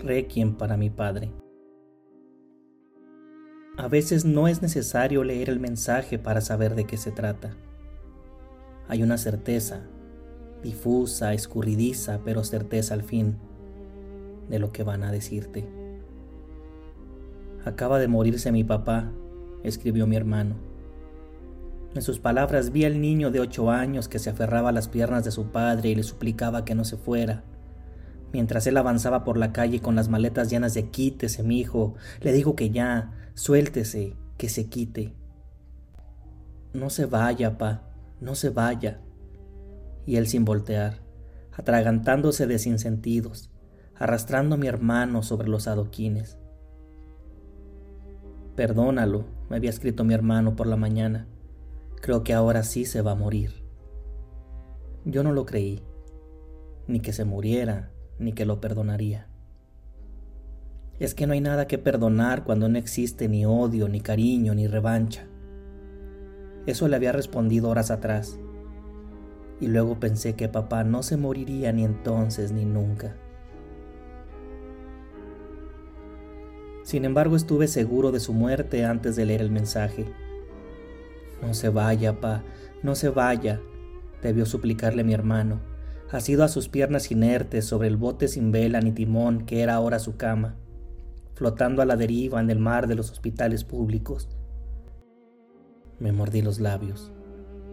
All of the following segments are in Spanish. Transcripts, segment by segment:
Requiem para mi padre. A veces no es necesario leer el mensaje para saber de qué se trata. Hay una certeza, difusa, escurridiza, pero certeza al fin, de lo que van a decirte. Acaba de morirse mi papá, escribió mi hermano. En sus palabras vi al niño de ocho años que se aferraba a las piernas de su padre y le suplicaba que no se fuera. Mientras él avanzaba por la calle con las maletas llenas de quítese, mi hijo, le digo que ya, suéltese, que se quite. No se vaya, pa, no se vaya. Y él sin voltear, atragantándose de sinsentidos, arrastrando a mi hermano sobre los adoquines. Perdónalo, me había escrito mi hermano por la mañana. Creo que ahora sí se va a morir. Yo no lo creí, ni que se muriera, ni que lo perdonaría. Es que no hay nada que perdonar cuando no existe ni odio, ni cariño, ni revancha. Eso le había respondido horas atrás. Y luego pensé que papá no se moriría ni entonces ni nunca. Sin embargo, estuve seguro de su muerte antes de leer el mensaje. No se vaya, pa, no se vaya, debió suplicarle mi hermano, asido a sus piernas inertes sobre el bote sin vela ni timón que era ahora su cama, flotando a la deriva en el mar de los hospitales públicos. Me mordí los labios,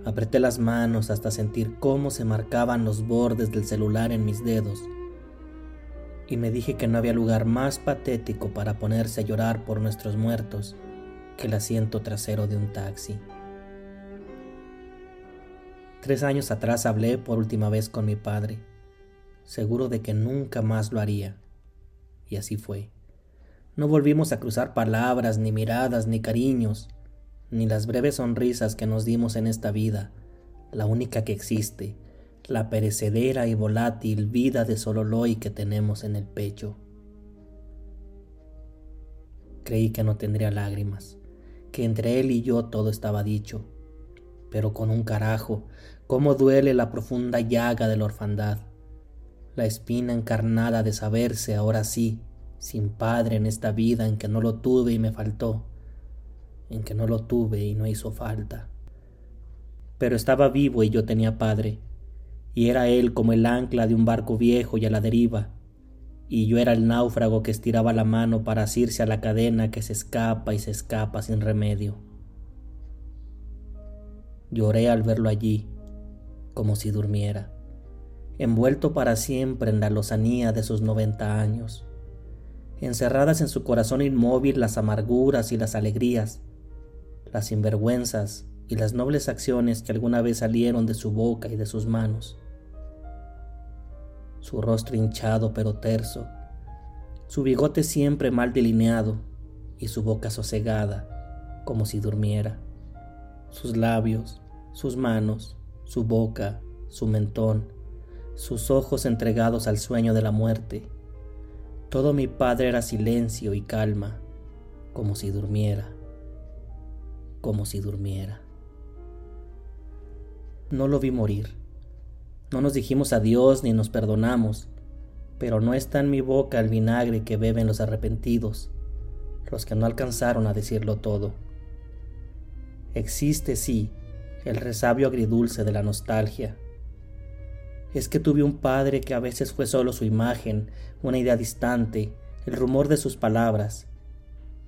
apreté las manos hasta sentir cómo se marcaban los bordes del celular en mis dedos, y me dije que no había lugar más patético para ponerse a llorar por nuestros muertos que el asiento trasero de un taxi. Tres años atrás hablé por última vez con mi padre, seguro de que nunca más lo haría. Y así fue. No volvimos a cruzar palabras, ni miradas, ni cariños, ni las breves sonrisas que nos dimos en esta vida, la única que existe, la perecedera y volátil vida de Sololoy que tenemos en el pecho. Creí que no tendría lágrimas, que entre él y yo todo estaba dicho, pero con un carajo cómo duele la profunda llaga de la orfandad, la espina encarnada de saberse ahora sí, sin padre en esta vida en que no lo tuve y me faltó, en que no lo tuve y no hizo falta. Pero estaba vivo y yo tenía padre, y era él como el ancla de un barco viejo y a la deriva, y yo era el náufrago que estiraba la mano para asirse a la cadena que se escapa y se escapa sin remedio. Lloré al verlo allí, como si durmiera, envuelto para siempre en la lozanía de sus noventa años, encerradas en su corazón inmóvil las amarguras y las alegrías, las sinvergüenzas y las nobles acciones que alguna vez salieron de su boca y de sus manos. Su rostro hinchado pero terso, su bigote siempre mal delineado y su boca sosegada, como si durmiera, sus labios, sus manos, su boca, su mentón, sus ojos entregados al sueño de la muerte. Todo mi padre era silencio y calma, como si durmiera, como si durmiera. No lo vi morir. No nos dijimos adiós ni nos perdonamos, pero no está en mi boca el vinagre que beben los arrepentidos, los que no alcanzaron a decirlo todo. Existe, sí, el resabio agridulce de la nostalgia. Es que tuve un padre que a veces fue solo su imagen, una idea distante, el rumor de sus palabras,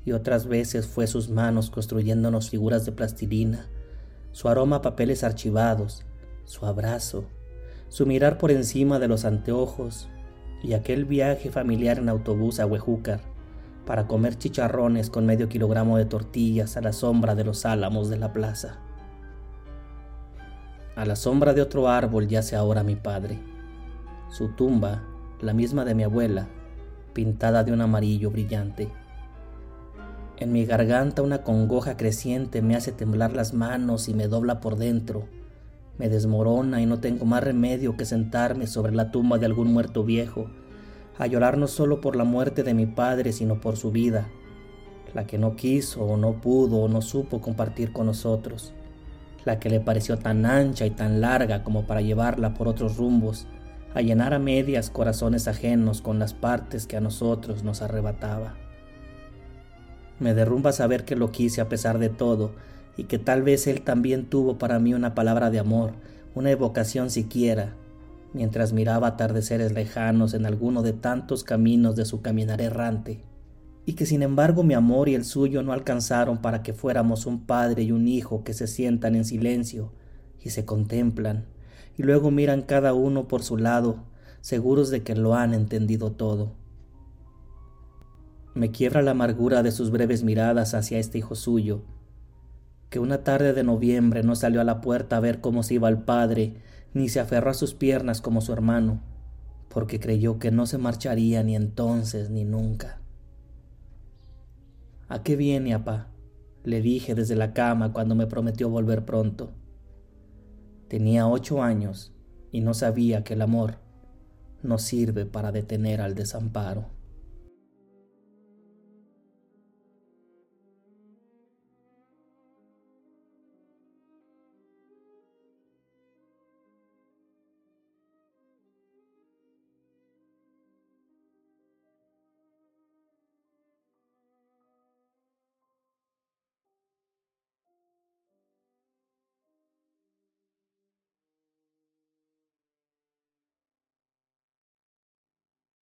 y otras veces fue sus manos construyéndonos figuras de plastilina, su aroma a papeles archivados, su abrazo, su mirar por encima de los anteojos y aquel viaje familiar en autobús a Huejúcar para comer chicharrones con medio kilogramo de tortillas a la sombra de los álamos de la plaza. A la sombra de otro árbol yace ahora mi padre. Su tumba, la misma de mi abuela, pintada de un amarillo brillante. En mi garganta una congoja creciente me hace temblar las manos y me dobla por dentro. Me desmorona y no tengo más remedio que sentarme sobre la tumba de algún muerto viejo, a llorar no solo por la muerte de mi padre, sino por su vida, la que no quiso o no pudo o no supo compartir con nosotros la que le pareció tan ancha y tan larga como para llevarla por otros rumbos, a llenar a medias corazones ajenos con las partes que a nosotros nos arrebataba. Me derrumba saber que lo quise a pesar de todo y que tal vez él también tuvo para mí una palabra de amor, una evocación siquiera, mientras miraba atardeceres lejanos en alguno de tantos caminos de su caminar errante, y que sin embargo mi amor y el suyo no alcanzaron para que fuéramos un padre y un hijo que se sientan en silencio y se contemplan y luego miran cada uno por su lado, seguros de que lo han entendido todo. Me quiebra la amargura de sus breves miradas hacia este hijo suyo, que una tarde de noviembre no salió a la puerta a ver cómo se iba el padre, ni se aferró a sus piernas como su hermano, porque creyó que no se marcharía ni entonces ni nunca. ¿A qué viene, apá? le dije desde la cama cuando me prometió volver pronto. Tenía ocho años y no sabía que el amor no sirve para detener al desamparo.